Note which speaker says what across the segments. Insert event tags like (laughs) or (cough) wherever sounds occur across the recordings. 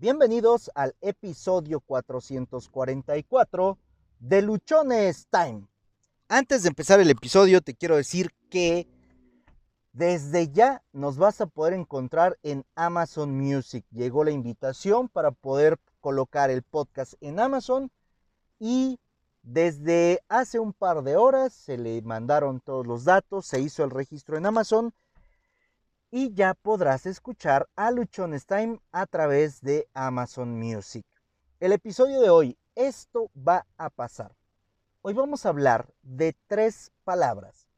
Speaker 1: Bienvenidos al episodio 444 de Luchones Time. Antes de empezar el episodio te quiero decir que desde ya nos vas a poder encontrar en Amazon Music. Llegó la invitación para poder colocar el podcast en Amazon y desde hace un par de horas se le mandaron todos los datos, se hizo el registro en Amazon y ya podrás escuchar a Luchones Time a través de Amazon Music. El episodio de hoy, esto va a pasar. Hoy vamos a hablar de tres palabras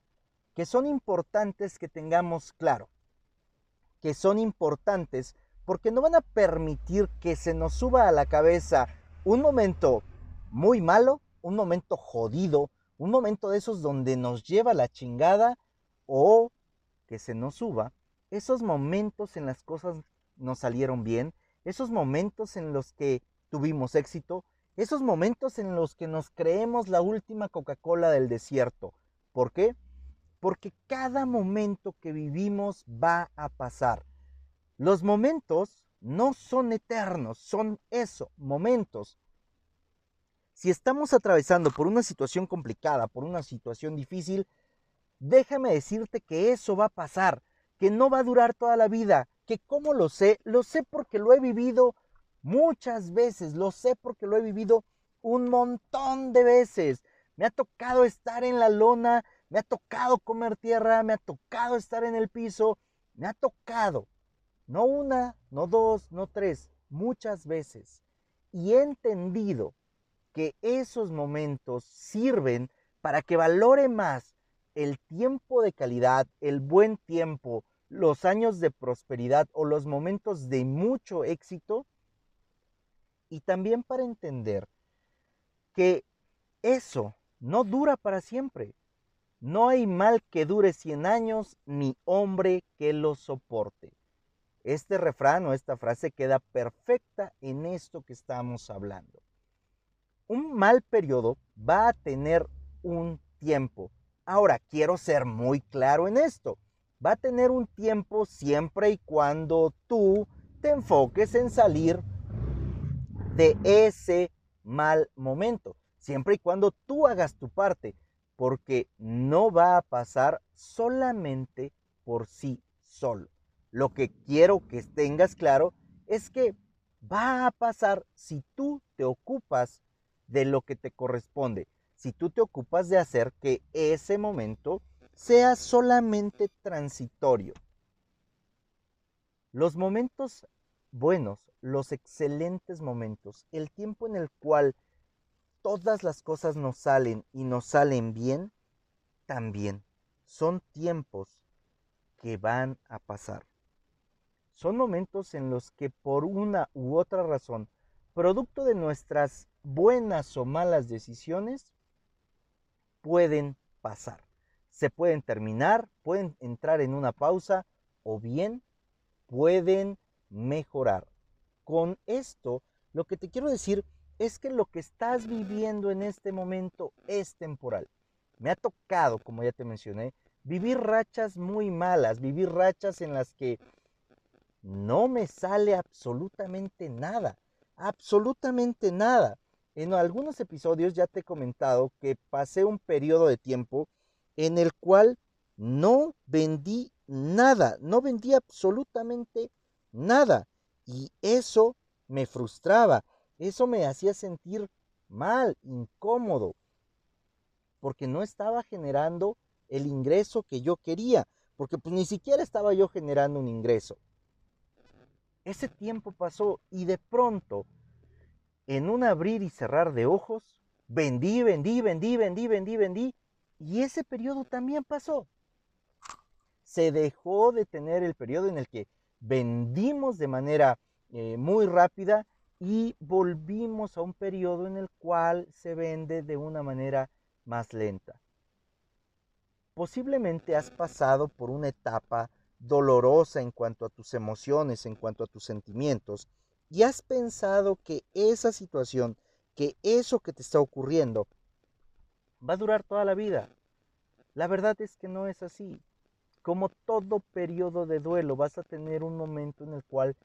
Speaker 1: que son importantes que tengamos claro, que son importantes porque no van a permitir que se nos suba a la cabeza un momento muy malo, un momento jodido, un momento de esos donde nos lleva la chingada o que se nos suba esos momentos en las cosas nos salieron bien, esos momentos en los que tuvimos éxito, esos momentos en los que nos creemos la última Coca-Cola del desierto. ¿Por qué? Porque cada momento que vivimos va a pasar. Los momentos no son eternos, son eso, momentos. Si estamos atravesando por una situación complicada, por una situación difícil, déjame decirte que eso va a pasar que no va a durar toda la vida, que cómo lo sé, lo sé porque lo he vivido muchas veces, lo sé porque lo he vivido un montón de veces. Me ha tocado estar en la lona, me ha tocado comer tierra, me ha tocado estar en el piso, me ha tocado, no una, no dos, no tres, muchas veces. Y he entendido que esos momentos sirven para que valore más el tiempo de calidad, el buen tiempo, los años de prosperidad o los momentos de mucho éxito y también para entender que eso no dura para siempre. No hay mal que dure 100 años ni hombre que lo soporte. Este refrán o esta frase queda perfecta en esto que estamos hablando. Un mal periodo va a tener un tiempo. Ahora, quiero ser muy claro en esto va a tener un tiempo siempre y cuando tú te enfoques en salir de ese mal momento, siempre y cuando tú hagas tu parte, porque no va a pasar solamente por sí solo. Lo que quiero que tengas claro es que va a pasar si tú te ocupas de lo que te corresponde, si tú te ocupas de hacer que ese momento sea solamente transitorio. Los momentos buenos, los excelentes momentos, el tiempo en el cual todas las cosas nos salen y nos salen bien, también son tiempos que van a pasar. Son momentos en los que por una u otra razón, producto de nuestras buenas o malas decisiones, pueden pasar se pueden terminar, pueden entrar en una pausa o bien pueden mejorar. Con esto, lo que te quiero decir es que lo que estás viviendo en este momento es temporal. Me ha tocado, como ya te mencioné, vivir rachas muy malas, vivir rachas en las que no me sale absolutamente nada, absolutamente nada. En algunos episodios ya te he comentado que pasé un periodo de tiempo en el cual no vendí nada, no vendí absolutamente nada. Y eso me frustraba, eso me hacía sentir mal, incómodo, porque no estaba generando el ingreso que yo quería, porque pues ni siquiera estaba yo generando un ingreso. Ese tiempo pasó y de pronto, en un abrir y cerrar de ojos, vendí, vendí, vendí, vendí, vendí, vendí, y ese periodo también pasó. Se dejó de tener el periodo en el que vendimos de manera eh, muy rápida y volvimos a un periodo en el cual se vende de una manera más lenta. Posiblemente has pasado por una etapa dolorosa en cuanto a tus emociones, en cuanto a tus sentimientos, y has pensado que esa situación, que eso que te está ocurriendo, va a durar toda la vida. La verdad es que no es así. Como todo periodo de duelo, vas a tener un momento en el cual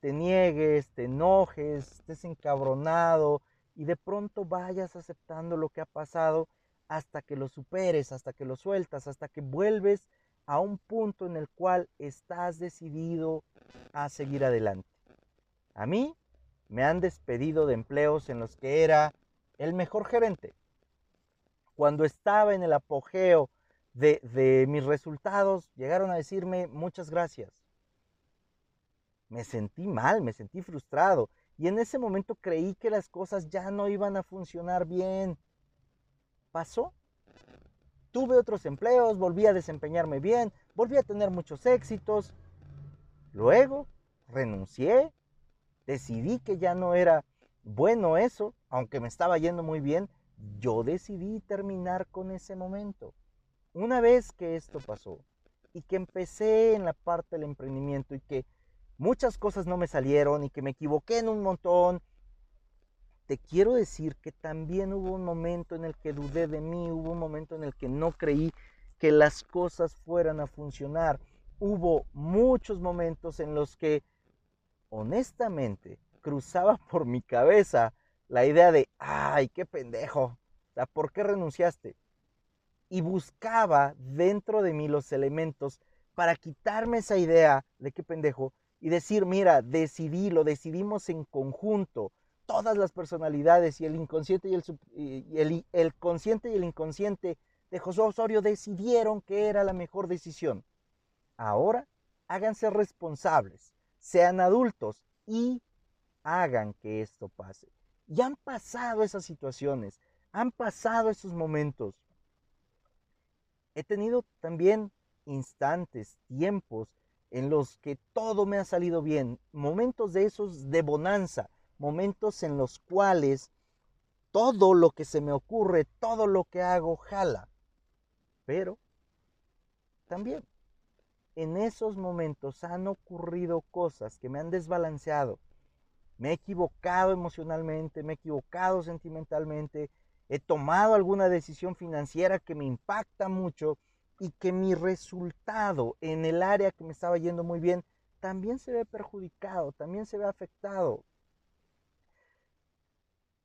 Speaker 1: te niegues, te enojes, estés encabronado y de pronto vayas aceptando lo que ha pasado hasta que lo superes, hasta que lo sueltas, hasta que vuelves a un punto en el cual estás decidido a seguir adelante. A mí me han despedido de empleos en los que era el mejor gerente. Cuando estaba en el apogeo de, de mis resultados, llegaron a decirme muchas gracias. Me sentí mal, me sentí frustrado y en ese momento creí que las cosas ya no iban a funcionar bien. Pasó. Tuve otros empleos, volví a desempeñarme bien, volví a tener muchos éxitos. Luego renuncié, decidí que ya no era bueno eso, aunque me estaba yendo muy bien, yo decidí terminar con ese momento. Una vez que esto pasó y que empecé en la parte del emprendimiento y que muchas cosas no me salieron y que me equivoqué en un montón, te quiero decir que también hubo un momento en el que dudé de mí, hubo un momento en el que no creí que las cosas fueran a funcionar. Hubo muchos momentos en los que honestamente cruzaba por mi cabeza la idea de, ay, qué pendejo, ¿por qué renunciaste? Y buscaba dentro de mí los elementos para quitarme esa idea de qué pendejo y decir, mira, decidí, lo decidimos en conjunto, todas las personalidades y el inconsciente y el, el, el consciente y el inconsciente de Josué Osorio decidieron que era la mejor decisión. Ahora háganse responsables, sean adultos y hagan que esto pase. Y han pasado esas situaciones, han pasado esos momentos. He tenido también instantes, tiempos en los que todo me ha salido bien, momentos de esos de bonanza, momentos en los cuales todo lo que se me ocurre, todo lo que hago jala. Pero también en esos momentos han ocurrido cosas que me han desbalanceado. Me he equivocado emocionalmente, me he equivocado sentimentalmente, he tomado alguna decisión financiera que me impacta mucho y que mi resultado en el área que me estaba yendo muy bien también se ve perjudicado, también se ve afectado.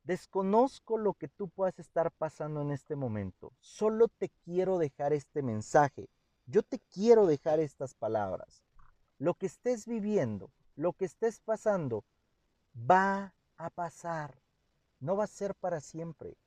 Speaker 1: Desconozco lo que tú puedas estar pasando en este momento. Solo te quiero dejar este mensaje. Yo te quiero dejar estas palabras. Lo que estés viviendo, lo que estés pasando, va a pasar. No va a ser para siempre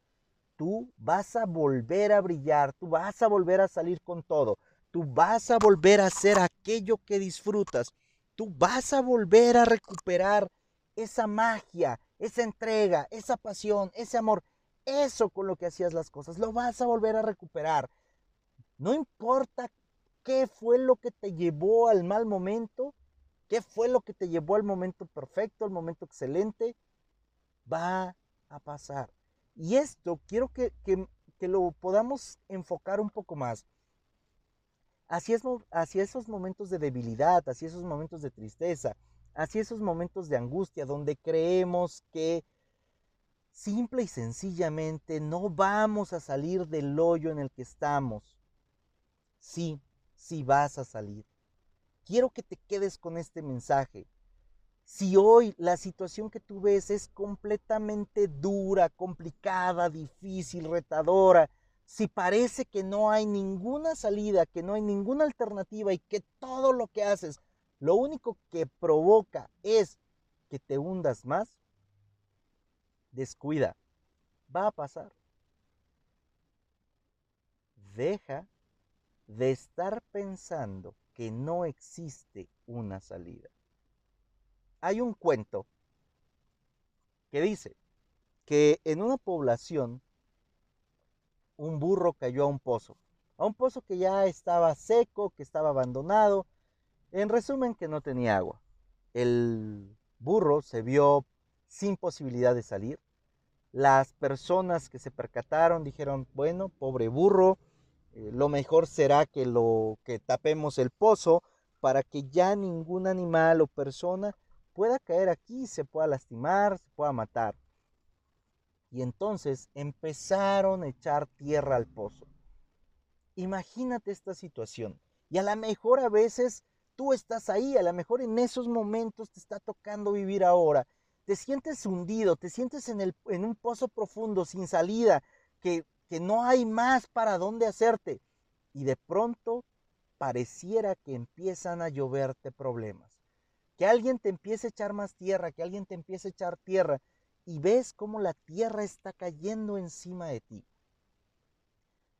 Speaker 1: tú vas a volver a brillar, tú vas a volver a salir con todo, tú vas a volver a hacer aquello que disfrutas, tú vas a volver a recuperar esa magia, esa entrega, esa pasión, ese amor, eso con lo que hacías las cosas, lo vas a volver a recuperar. No importa qué fue lo que te llevó al mal momento, qué fue lo que te llevó al momento perfecto, al momento excelente, va a pasar. Y esto quiero que, lo podamos enfocar un poco más hacia, hacia esos momentos de debilidad, hacia esos momentos de tristeza, hacia esos momentos de angustia donde creemos que simple y sencillamente no vamos a salir del hoyo en el que estamos. Sí, sí vas a salir. Quiero que te quedes con este mensaje. Si hoy la situación que tú ves es completamente dura, complicada, difícil, retadora, si parece que no hay ninguna salida, que no hay ninguna alternativa y que todo lo que haces, lo único que provoca es que te hundas más, descuida, va a pasar. Deja de estar pensando que no existe una salida hay un cuento que dice que en una población un burro cayó a un pozo, a un pozo que ya estaba seco, que estaba abandonado, en resumen que no tenía agua. El burro se vio sin posibilidad de salir. Las personas que se percataron dijeron, bueno, pobre burro, lo mejor será que lo que tapemos el pozo para que ya ningún animal o persona pueda caer aquí, se pueda lastimar, se pueda matar. Y entonces empezaron a echar tierra al pozo. Imagínate esta situación. Y a lo mejor a veces tú estás ahí, a lo mejor en esos momentos te está tocando vivir ahora. Te sientes hundido, te sientes en, el, en un pozo profundo, sin salida, que, que no hay más para dónde hacerte. Y de pronto pareciera que empiezan a lloverte problemas. Que alguien te empiece a echar más tierra, que alguien te empiece a echar tierra y ves cómo la tierra está cayendo encima de ti.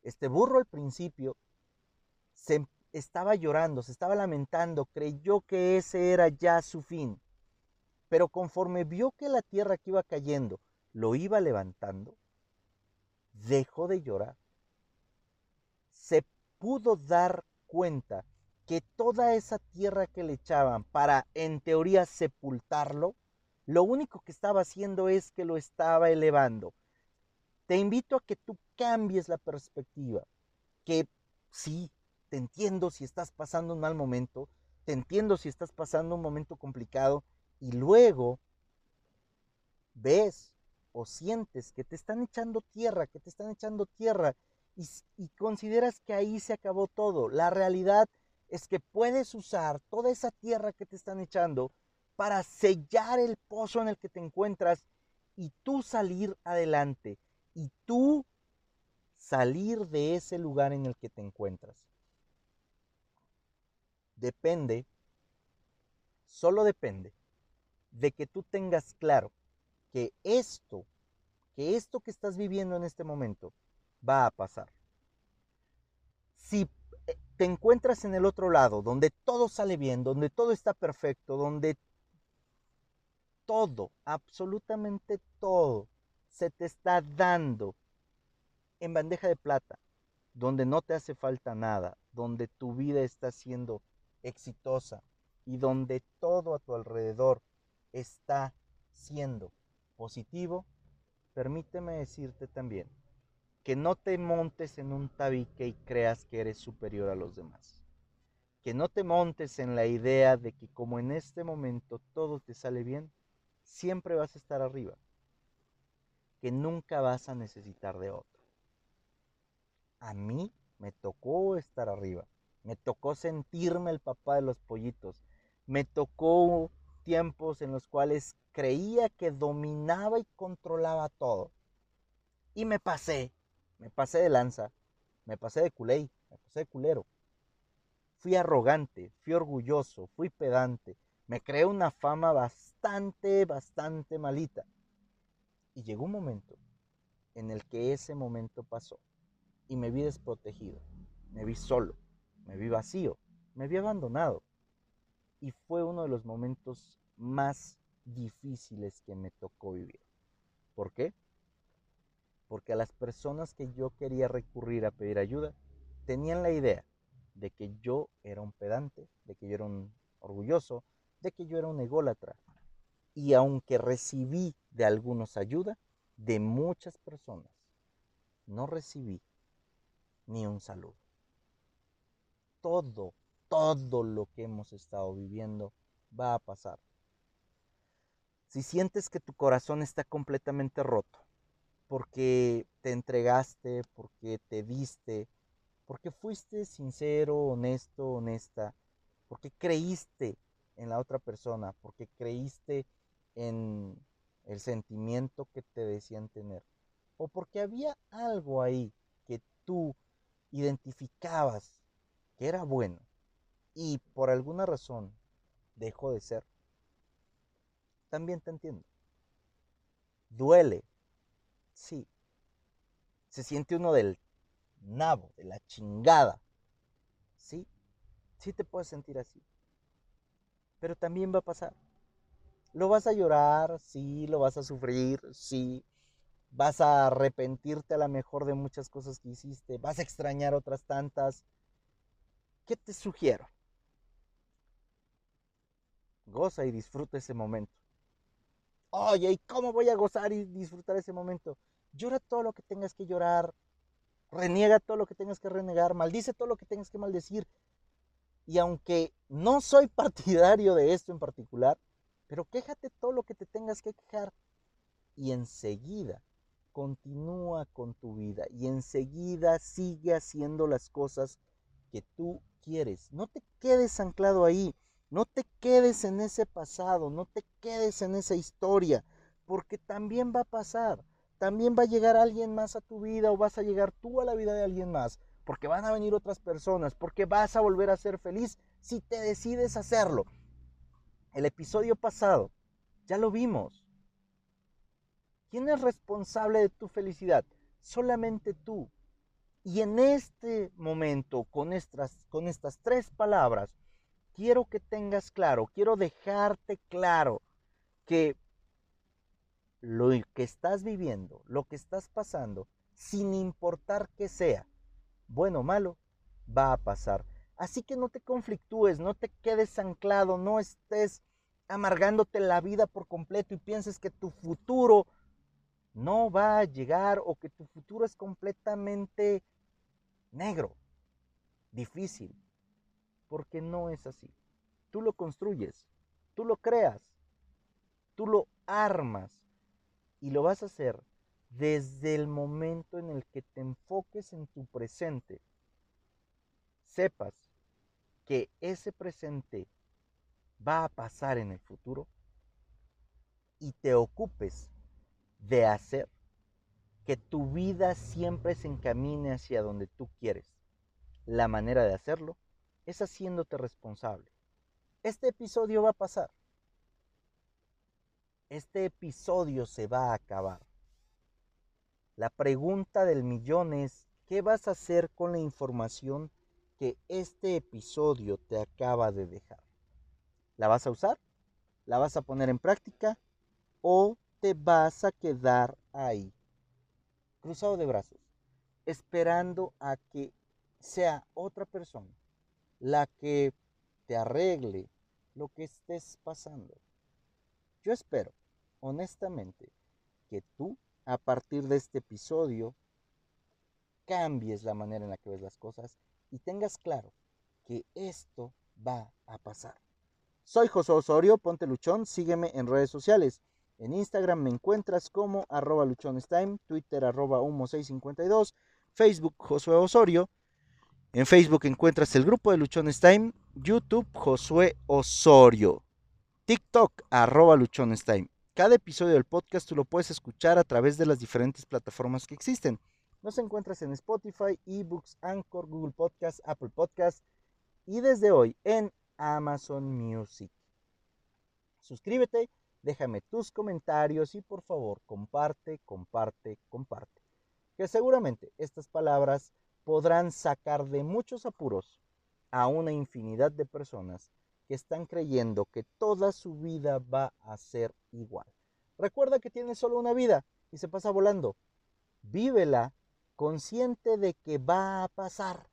Speaker 1: Este burro al principio se estaba llorando, se estaba lamentando, creyó que ese era ya su fin. Pero conforme vio que la tierra que iba cayendo lo iba levantando, dejó de llorar. Se pudo dar cuenta que toda esa tierra que le echaban para, en teoría, sepultarlo, lo único que estaba haciendo es que lo estaba elevando. Te invito a que tú cambies la perspectiva, que sí, te entiendo si estás pasando un mal momento, te entiendo si estás pasando un momento complicado y luego ves o sientes que te están echando tierra, que te están echando tierra y, consideras que ahí se acabó todo. La realidad es que puedes usar toda esa tierra que te están echando para sellar el pozo en el que te encuentras y tú salir adelante y tú salir de ese lugar en el que te encuentras. Depende, solo depende de que tú tengas claro que esto, que esto que estás viviendo en este momento, va a pasar. Si eh, te encuentras en el otro lado, donde todo sale bien, donde todo está perfecto, donde todo, absolutamente todo, se te está dando en bandeja de plata, donde no te hace falta nada, donde tu vida está siendo exitosa y donde todo a tu alrededor está siendo positivo, permíteme decirte también que no te montes en un tabique y creas que eres superior a los demás. Que no te montes en la idea de que como en este momento todo te sale bien, siempre vas a estar arriba. Que nunca vas a necesitar de otro. A mí me tocó estar arriba. Me tocó sentirme el papá de los pollitos. Me tocó tiempos en los cuales creía que dominaba y controlaba todo. Y me pasé me pasé de lanza, me pasé de culé, me pasé de culero. Fui arrogante, fui orgulloso, fui pedante, me creé una fama bastante, bastante malita. Y llegó un momento en el que ese momento pasó y me vi desprotegido, me vi solo, me vi vacío, me vi abandonado. Y fue uno de los momentos más difíciles que me tocó vivir. ¿Por qué? porque a las personas que yo quería recurrir a pedir ayuda tenían la idea de que yo era un pedante, de que yo era un orgulloso, de que yo era un ególatra. Y aunque recibí de algunos ayuda, de muchas personas, no recibí ni un saludo. Todo, todo lo que hemos estado viviendo va a pasar. Si sientes que tu corazón está completamente roto, porque te entregaste, porque te diste, porque fuiste sincero, honesto, honesta, porque creíste en la otra persona, porque creíste en el sentimiento que te decían tener, o porque había algo ahí que tú identificabas que era bueno y por alguna razón dejó de ser, también te entiendo. Duele Sí. Se siente uno del nabo, de la chingada. Sí. Sí te puedes sentir así. Pero también va a pasar. Lo vas a llorar, sí, lo vas a sufrir, sí. Vas a arrepentirte a lo mejor de muchas cosas que hiciste, vas a extrañar otras tantas. ¿Qué te sugiero? Goza y disfruta ese momento. Oye, ¿y cómo voy a gozar y disfrutar ese momento? Llora todo lo que tengas que llorar, reniega todo lo que tengas que renegar, maldice todo lo que tengas que maldecir. Y aunque no soy (laughs) partidario de esto en particular, pero quéjate todo lo que te tengas que quejar. Y enseguida continúa con tu vida y enseguida sigue haciendo las cosas que tú quieres. No te quedes anclado ahí. No te quedes en ese pasado. No te quedes en esa historia. Porque también va a pasar. También va a llegar alguien más a tu vida o vas a llegar tú a la vida de alguien más. Porque van a venir otras personas. Porque vas a volver a ser feliz si te decides hacerlo. El episodio pasado, ya lo vimos. ¿Quién es responsable de tu felicidad? Solamente tú. Y en este momento, con estas, con estas tres palabras, quiero que tengas claro, quiero dejarte claro que lo que estás viviendo, lo que estás pasando, sin importar que sea, bueno o malo, va a pasar. Así que no te conflictúes, no te quedes anclado, no estés amargándote la vida por completo y pienses que tu futuro no va a llegar o que tu futuro es completamente negro, difícil, porque no es así. Tú lo construyes, tú lo creas, tú lo armas y lo vas a hacer desde el momento en el que te enfoques en tu presente. Sepas que ese presente va a pasar en el futuro y te ocupes de hacer que tu vida siempre se encamine hacia donde tú quieres. La manera de hacerlo es haciéndote responsable. Este episodio va a pasar. Este episodio se va a acabar. La pregunta del millón es, ¿qué vas a hacer con la información que este episodio te acaba de dejar? ¿La vas a usar? ¿La vas a poner en práctica? ¿O te vas a quedar ahí cruzado de brazos, esperando a que sea otra persona la que te arregle lo que estés pasando. Yo espero, honestamente, que tú, a partir de este episodio, cambies la manera en la que ves las cosas y tengas claro que esto va a pasar. Soy José Osorio, ponte luchón, sígueme en redes sociales. En Instagram me encuentras como arroba luchonestime, Twitter arroba humo652, Facebook Josué Osorio. En Facebook encuentras el grupo de Luchones Time, YouTube Josué Osorio, TikTok arroba Luchones Cada episodio del podcast tú lo puedes escuchar a través de las diferentes plataformas que existen. Nos encuentras en Spotify, eBooks, Anchor, Google Podcast, Apple Podcast y desde hoy en Amazon Music. Suscríbete déjame tus comentarios y por favor comparte, comparte, comparte. Que seguramente estas palabras podrán sacar de muchos apuros a una infinidad de personas que están creyendo que toda su vida va a ser igual. Recuerda que tienes solo una vida y se pasa volando. Vívela consciente de que va a pasar.